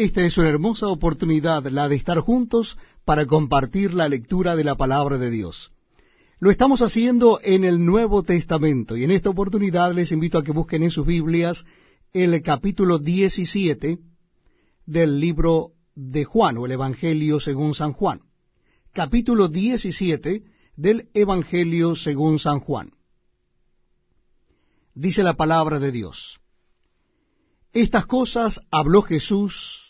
Esta es una hermosa oportunidad, la de estar juntos para compartir la lectura de la palabra de Dios. Lo estamos haciendo en el Nuevo Testamento y en esta oportunidad les invito a que busquen en sus Biblias el capítulo 17 del libro de Juan o el Evangelio según San Juan. Capítulo 17 del Evangelio según San Juan. Dice la palabra de Dios. Estas cosas habló Jesús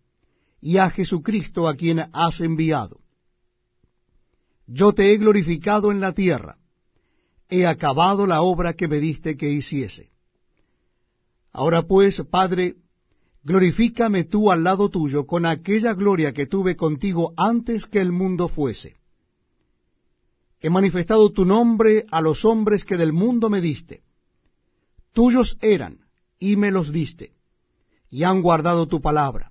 y a Jesucristo a quien has enviado. Yo te he glorificado en la tierra, he acabado la obra que me diste que hiciese. Ahora pues, Padre, glorifícame tú al lado tuyo con aquella gloria que tuve contigo antes que el mundo fuese. He manifestado tu nombre a los hombres que del mundo me diste. Tuyos eran, y me los diste, y han guardado tu palabra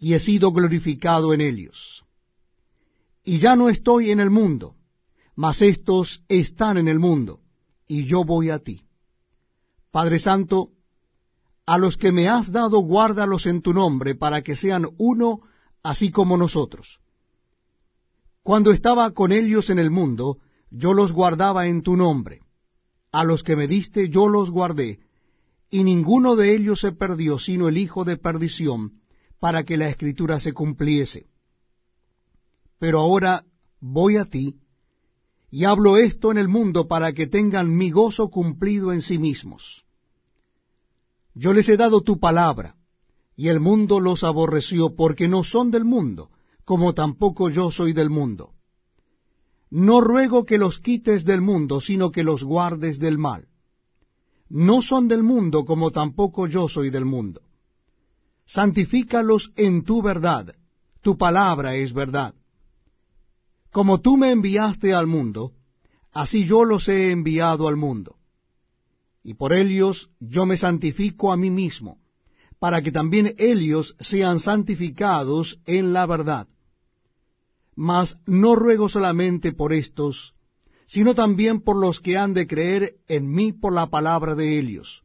y he sido glorificado en ellos. Y ya no estoy en el mundo, mas estos están en el mundo, y yo voy a ti. Padre Santo, a los que me has dado guárdalos en tu nombre, para que sean uno así como nosotros. Cuando estaba con ellos en el mundo, yo los guardaba en tu nombre. A los que me diste yo los guardé, y ninguno de ellos se perdió, sino el hijo de perdición, para que la escritura se cumpliese. Pero ahora voy a ti, y hablo esto en el mundo para que tengan mi gozo cumplido en sí mismos. Yo les he dado tu palabra, y el mundo los aborreció porque no son del mundo, como tampoco yo soy del mundo. No ruego que los quites del mundo, sino que los guardes del mal. No son del mundo, como tampoco yo soy del mundo santifícalos en tu verdad, tu palabra es verdad. Como tú me enviaste al mundo, así yo los he enviado al mundo. Y por ellos yo me santifico a mí mismo, para que también ellos sean santificados en la verdad. Mas no ruego solamente por estos, sino también por los que han de creer en mí por la palabra de ellos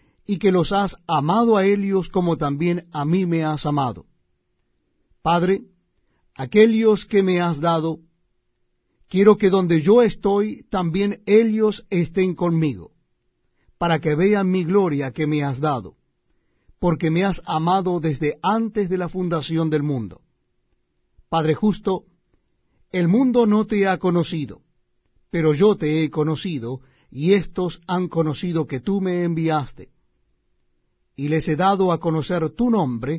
y que los has amado a ellos como también a mí me has amado. Padre, aquellos que me has dado, quiero que donde yo estoy, también ellos estén conmigo, para que vean mi gloria que me has dado, porque me has amado desde antes de la fundación del mundo. Padre justo, el mundo no te ha conocido, pero yo te he conocido, y éstos han conocido que tú me enviaste y les he dado a conocer tu nombre,